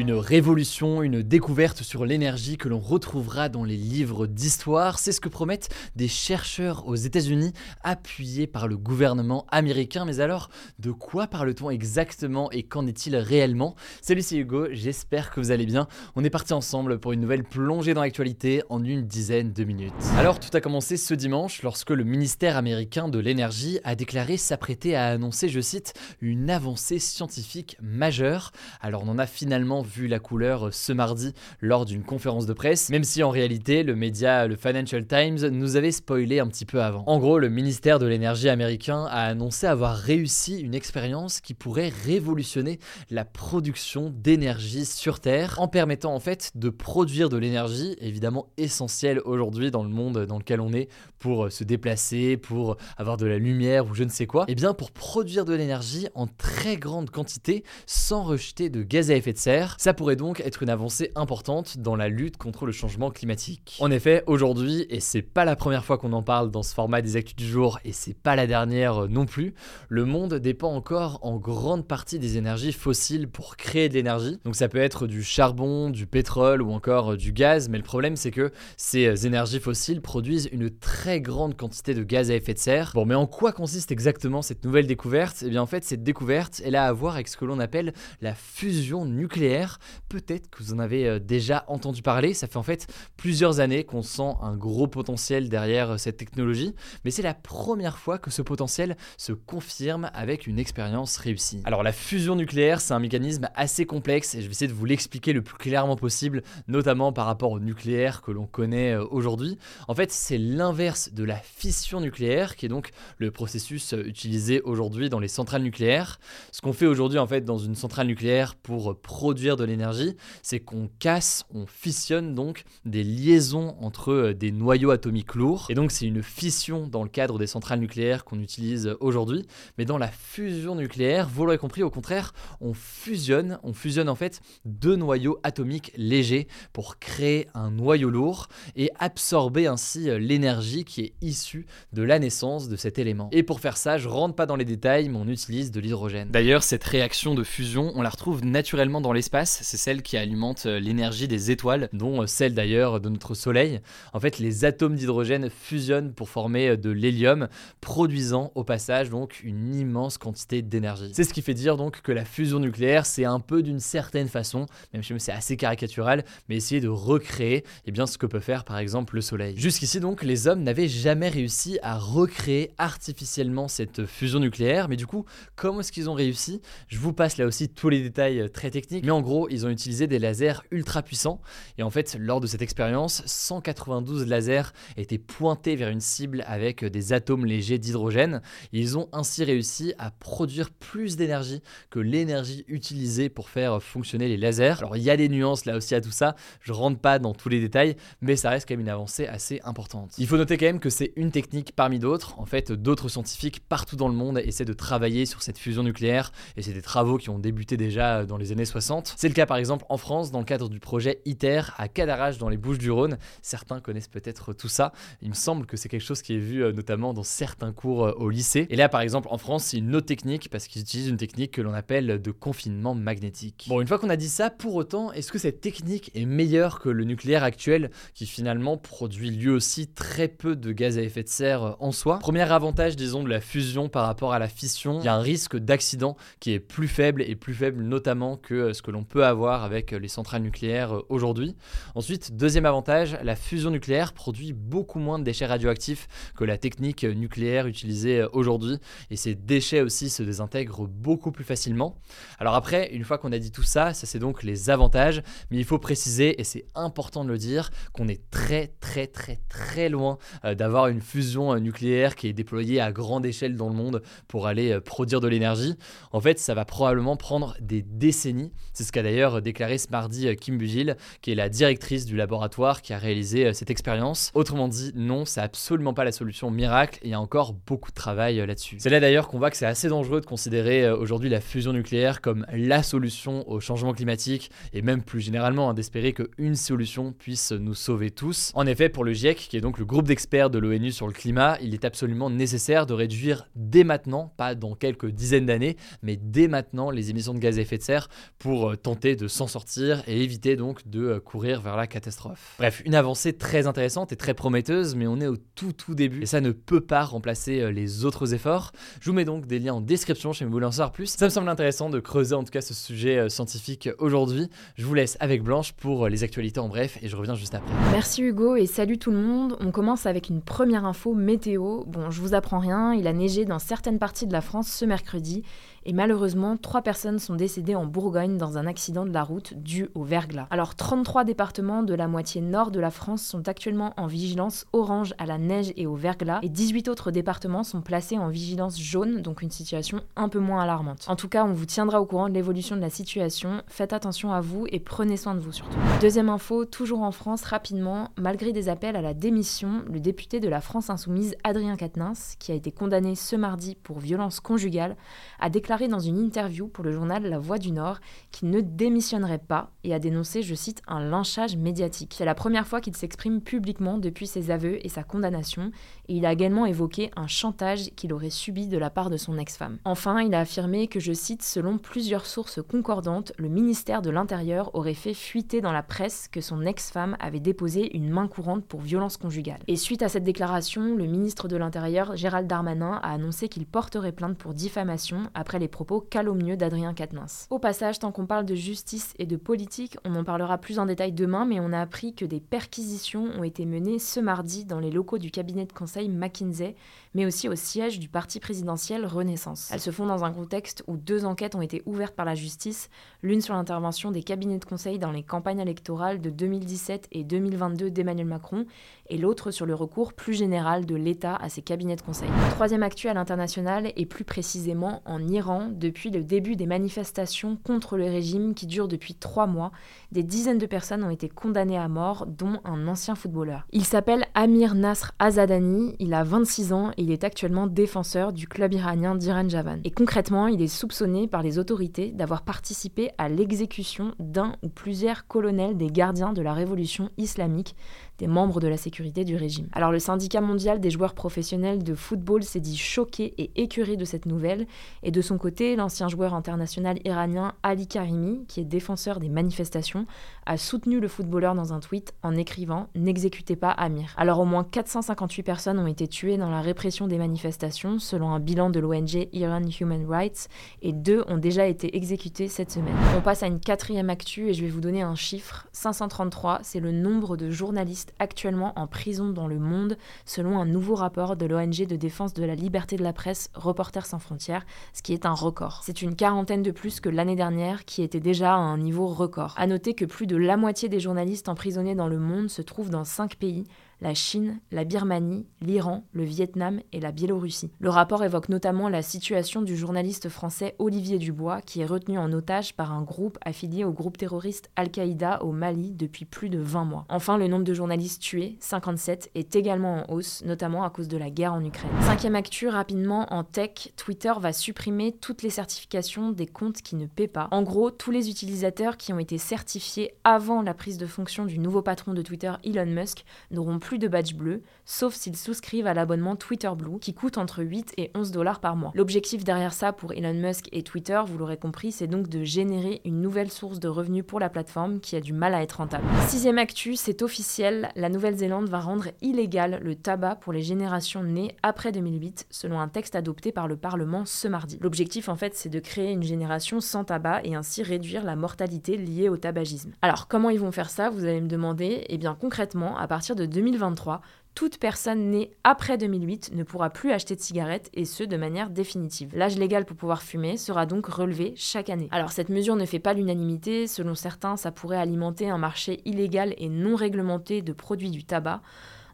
Une révolution, une découverte sur l'énergie que l'on retrouvera dans les livres d'histoire, c'est ce que promettent des chercheurs aux États-Unis appuyés par le gouvernement américain. Mais alors, de quoi parle-t-on exactement et qu'en est-il réellement? Salut, c'est Hugo, j'espère que vous allez bien. On est parti ensemble pour une nouvelle plongée dans l'actualité en une dizaine de minutes. Alors, tout a commencé ce dimanche lorsque le ministère américain de l'énergie a déclaré s'apprêter à annoncer, je cite, une avancée scientifique majeure. Alors, on en a finalement vu la couleur ce mardi lors d'une conférence de presse, même si en réalité le média, le Financial Times, nous avait spoilé un petit peu avant. En gros, le ministère de l'énergie américain a annoncé avoir réussi une expérience qui pourrait révolutionner la production d'énergie sur Terre en permettant en fait de produire de l'énergie, évidemment essentielle aujourd'hui dans le monde dans lequel on est pour se déplacer, pour avoir de la lumière ou je ne sais quoi, et bien pour produire de l'énergie en très grande quantité sans rejeter de gaz à effet de serre. Ça pourrait donc être une avancée importante dans la lutte contre le changement climatique. En effet, aujourd'hui, et c'est pas la première fois qu'on en parle dans ce format des actus du jour, et c'est pas la dernière non plus, le monde dépend encore en grande partie des énergies fossiles pour créer de l'énergie. Donc ça peut être du charbon, du pétrole ou encore du gaz, mais le problème c'est que ces énergies fossiles produisent une très grande quantité de gaz à effet de serre. Bon, mais en quoi consiste exactement cette nouvelle découverte? Eh bien en fait, cette découverte, elle a à voir avec ce que l'on appelle la fusion nucléaire. Peut-être que vous en avez euh, déjà entendu parler, ça fait en fait plusieurs années qu'on sent un gros potentiel derrière euh, cette technologie, mais c'est la première fois que ce potentiel se confirme avec une expérience réussie. Alors la fusion nucléaire, c'est un mécanisme assez complexe et je vais essayer de vous l'expliquer le plus clairement possible, notamment par rapport au nucléaire que l'on connaît euh, aujourd'hui. En fait, c'est l'inverse de la fission nucléaire, qui est donc le processus utilisé aujourd'hui dans les centrales nucléaires. Ce qu'on fait aujourd'hui en fait dans une centrale nucléaire pour produire l'énergie, c'est qu'on casse, on fissionne donc des liaisons entre euh, des noyaux atomiques lourds. Et donc c'est une fission dans le cadre des centrales nucléaires qu'on utilise aujourd'hui. Mais dans la fusion nucléaire, vous l'aurez compris, au contraire, on fusionne, on fusionne en fait deux noyaux atomiques légers pour créer un noyau lourd et absorber ainsi euh, l'énergie qui est issue de la naissance de cet élément. Et pour faire ça, je rentre pas dans les détails, mais on utilise de l'hydrogène. D'ailleurs, cette réaction de fusion, on la retrouve naturellement dans l'espace, c'est celle qui alimente euh, l'énergie des étoiles, dont euh, celle d'ailleurs de notre Soleil. En fait, les atomes d'hydrogène fusionnent pour former de l'hélium, produisant au passage donc une immense quantité d'énergie. C'est ce qui fait dire donc que la fusion nucléaire, c'est un peu d'une certaine façon, même si c'est assez caricatural, mais essayer de recréer eh bien, ce que peut faire par exemple le Soleil. Jusqu'ici donc, les hommes n'avaient jamais réussi à recréer artificiellement cette fusion nucléaire, mais du coup, comment est-ce qu'ils ont réussi? Je vous passe là aussi tous les détails euh, très techniques, mais en gros, ils ont utilisé des lasers ultra puissants, et en fait, lors de cette expérience, 192 lasers étaient pointés vers une cible avec des atomes légers d'hydrogène. Ils ont ainsi réussi à produire plus d'énergie que l'énergie utilisée pour faire fonctionner les lasers. Alors il y a des nuances là aussi à tout ça, je rentre pas dans tous les détails, mais ça reste quand même une avancée assez importante. Il faut noter quand même que c'est une technique parmi d'autres. En fait, d'autres scientifiques partout dans le monde essaient de travailler sur cette fusion nucléaire, et c'est des travaux qui ont débuté déjà dans les années 60. C'est le cas par exemple en France dans le cadre du projet ITER à Cadarache dans les Bouches-du-Rhône. Certains connaissent peut-être tout ça. Il me semble que c'est quelque chose qui est vu euh, notamment dans certains cours euh, au lycée. Et là par exemple en France, c'est une autre technique parce qu'ils utilisent une technique que l'on appelle de confinement magnétique. Bon, une fois qu'on a dit ça, pour autant, est-ce que cette technique est meilleure que le nucléaire actuel qui finalement produit lui aussi très peu de gaz à effet de serre euh, en soi? Premier avantage, disons, de la fusion par rapport à la fission, il y a un risque d'accident qui est plus faible et plus faible notamment que ce que l'on peut avoir avec les centrales nucléaires euh, aujourd'hui. Ensuite, deuxième avantage, la fusion nucléaire produit beaucoup moins de déchets radioactifs que la technique nucléaire utilisée euh, aujourd'hui et ces déchets aussi se désintègrent beaucoup plus facilement. Alors après, une fois qu'on a dit tout ça, ça c'est donc les avantages, mais il faut préciser, et c'est important de le dire, qu'on est très très très très loin euh, d'avoir une fusion nucléaire qui est déployée à grande échelle dans le monde pour aller produire de l'énergie. En fait, ça va probablement prendre des décennies. C'est ce qu'a d'ailleurs déclaré ce mardi Kim Bugil, qui est la directrice du laboratoire qui a réalisé euh, cette expérience. Autrement dit, non, c'est absolument pas la solution miracle il y a encore beaucoup de travail euh, là-dessus. C'est là d'ailleurs qu'on voit que c'est assez dangereux de considérer euh, aujourd'hui la fusion nucléaire comme la solution au changement climatique et même plus généralement hein, d'espérer qu'une solution puisse nous sauver tous. En effet, pour le GIEC, qui est donc le groupe d'experts de l'ONU sur le climat, il est absolument nécessaire de réduire dès maintenant, pas dans quelques dizaines d'années, mais dès maintenant les émissions de gaz à effet de serre pour tenter de s'en sortir et éviter donc de courir vers la catastrophe. Bref, une avancée très intéressante et très prometteuse, mais on est au tout tout début et ça ne peut pas remplacer euh, les autres efforts. Je vous mets donc des liens en description chez en savoir plus. Ça me semble intéressant de creuser en tout cas ce sujet euh, scientifique aujourd'hui. Je vous laisse avec Blanche pour euh, les actualités en bref et je reviens juste après. Merci Hugo et salut tout le monde. On commence avec une première info météo. Bon, je vous apprends rien, il a neigé dans certaines parties de la France ce mercredi et malheureusement, trois personnes sont décédées en Bourgogne dans un accident de la route dû au verglas. Alors 33 départements de la moitié nord de la France sont actuellement en vigilance orange à la neige et au verglas et 18 autres départements sont placés en vigilance jaune, donc une situation un peu moins alarmante. En tout cas, on vous tiendra au courant de l'évolution de la situation, faites attention à vous et prenez soin de vous surtout. Deuxième info, toujours en France rapidement, malgré des appels à la démission, le député de la France insoumise Adrien Quatennens, qui a été condamné ce mardi pour violence conjugale, a déclaré dans une interview pour le journal La Voix du Nord qu'il ne démissionnerait pas et a dénoncé, je cite, un lynchage médiatique. C'est la première fois qu'il s'exprime publiquement depuis ses aveux et sa condamnation, et il a également évoqué un chantage qu'il aurait subi de la part de son ex-femme. Enfin, il a affirmé que, je cite, selon plusieurs sources concordantes, le ministère de l'Intérieur aurait fait fuiter dans la presse que son ex-femme avait déposé une main courante pour violence conjugale. Et suite à cette déclaration, le ministre de l'Intérieur, Gérald Darmanin, a annoncé qu'il porterait plainte pour diffamation après les propos calomnieux d'Adrien Quatennens. Au passage, tant qu'on parle de justice et de politique, on en parlera plus en détail demain, mais on a appris que des perquisitions ont été menées ce mardi dans les locaux du cabinet de conseil McKinsey, mais aussi au siège du parti présidentiel Renaissance. Elles se font dans un contexte où deux enquêtes ont été ouvertes par la justice, l'une sur l'intervention des cabinets de conseil dans les campagnes électorales de 2017 et 2022 d'Emmanuel Macron, et l'autre sur le recours plus général de l'État à ses cabinets de conseil. Troisième actu à l'international, et plus précisément en Iran, depuis le début des manifestations contre le régime qui durent depuis trois mois. Des dizaines de personnes ont été condamnées à mort, dont un ancien footballeur. Il s'appelle Amir Nasr Azadani, il a 26 ans et il est actuellement défenseur du club iranien d'Iran Javan. Et concrètement, il est soupçonné par les autorités d'avoir participé à l'exécution d'un ou plusieurs colonels des gardiens de la révolution islamique, des membres de la sécurité du régime. Alors le syndicat mondial des joueurs professionnels de football s'est dit choqué et écœuré de cette nouvelle, et de son côté, l'ancien joueur international iranien Ali Karimi, qui est défenseur des manifestations, a soutenu le footballeur dans un tweet en écrivant N'exécutez pas Amir. Alors au moins 458 personnes ont été tuées dans la répression des manifestations, selon un bilan de l'ONG Iran Human Rights, et deux ont déjà été exécutées cette semaine. On passe à une quatrième actu et je vais vous donner un chiffre. 533, c'est le nombre de journalistes actuellement en prison dans le monde, selon un nouveau rapport de l'ONG de défense de la liberté de la presse Reporters sans frontières, ce qui est un record. C'est une quarantaine de plus que l'année dernière, qui était déjà à un niveau record. À noter que plus de la moitié des journalistes emprisonnés dans le monde se trouvent dans cinq pays, la Chine, la Birmanie, l'Iran, le Vietnam et la Biélorussie. Le rapport évoque notamment la situation du journaliste français Olivier Dubois, qui est retenu en otage par un groupe affilié au groupe terroriste Al-Qaïda au Mali depuis plus de 20 mois. Enfin, le nombre de journalistes tués, 57, est également en hausse, notamment à cause de la guerre en Ukraine. Cinquième actu, rapidement, en tech, Twitter va supprimer toutes les certifications des comptes qui ne paient pas. En gros, tous les utilisateurs qui ont été certifiés avant la prise de fonction du nouveau patron de Twitter, Elon Musk, n'auront plus plus de badge bleu, sauf s'ils souscrivent à l'abonnement Twitter Blue, qui coûte entre 8 et 11 dollars par mois. L'objectif derrière ça pour Elon Musk et Twitter, vous l'aurez compris, c'est donc de générer une nouvelle source de revenus pour la plateforme qui a du mal à être rentable. Sixième actu, c'est officiel, la Nouvelle-Zélande va rendre illégal le tabac pour les générations nées après 2008, selon un texte adopté par le Parlement ce mardi. L'objectif en fait, c'est de créer une génération sans tabac et ainsi réduire la mortalité liée au tabagisme. Alors comment ils vont faire ça, vous allez me demander? Eh bien concrètement, à partir de 2023, toute personne née après 2008 ne pourra plus acheter de cigarettes et ce de manière définitive. L'âge légal pour pouvoir fumer sera donc relevé chaque année. Alors cette mesure ne fait pas l'unanimité, selon certains ça pourrait alimenter un marché illégal et non réglementé de produits du tabac.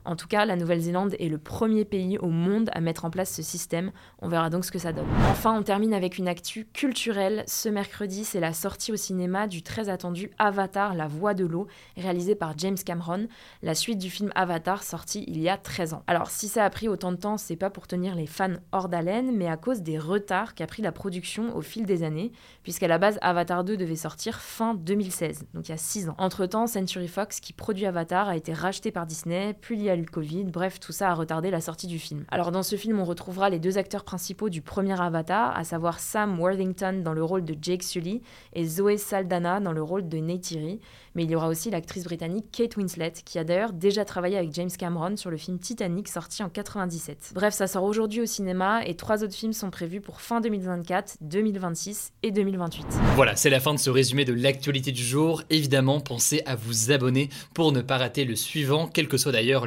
En tout cas, la Nouvelle-Zélande est le premier pays au monde à mettre en place ce système. On verra donc ce que ça donne. Enfin, on termine avec une actu culturelle. Ce mercredi, c'est la sortie au cinéma du très attendu Avatar, la voix de l'eau, réalisé par James Cameron, la suite du film Avatar sorti il y a 13 ans. Alors, si ça a pris autant de temps, c'est pas pour tenir les fans hors d'haleine, mais à cause des retards qu'a pris la production au fil des années, puisqu'à la base, Avatar 2 devait sortir fin 2016, donc il y a 6 ans. Entre-temps, Century Fox, qui produit Avatar, a été racheté par Disney, puis il y a le Covid, bref, tout ça a retardé la sortie du film. Alors dans ce film, on retrouvera les deux acteurs principaux du premier Avatar, à savoir Sam Worthington dans le rôle de Jake Sully et Zoe Saldana dans le rôle de Neytiri, mais il y aura aussi l'actrice britannique Kate Winslet, qui a d'ailleurs déjà travaillé avec James Cameron sur le film Titanic sorti en 97. Bref, ça sort aujourd'hui au cinéma et trois autres films sont prévus pour fin 2024, 2026 et 2028. Voilà, c'est la fin de ce résumé de l'actualité du jour. Évidemment, pensez à vous abonner pour ne pas rater le suivant, quelle que soit d'ailleurs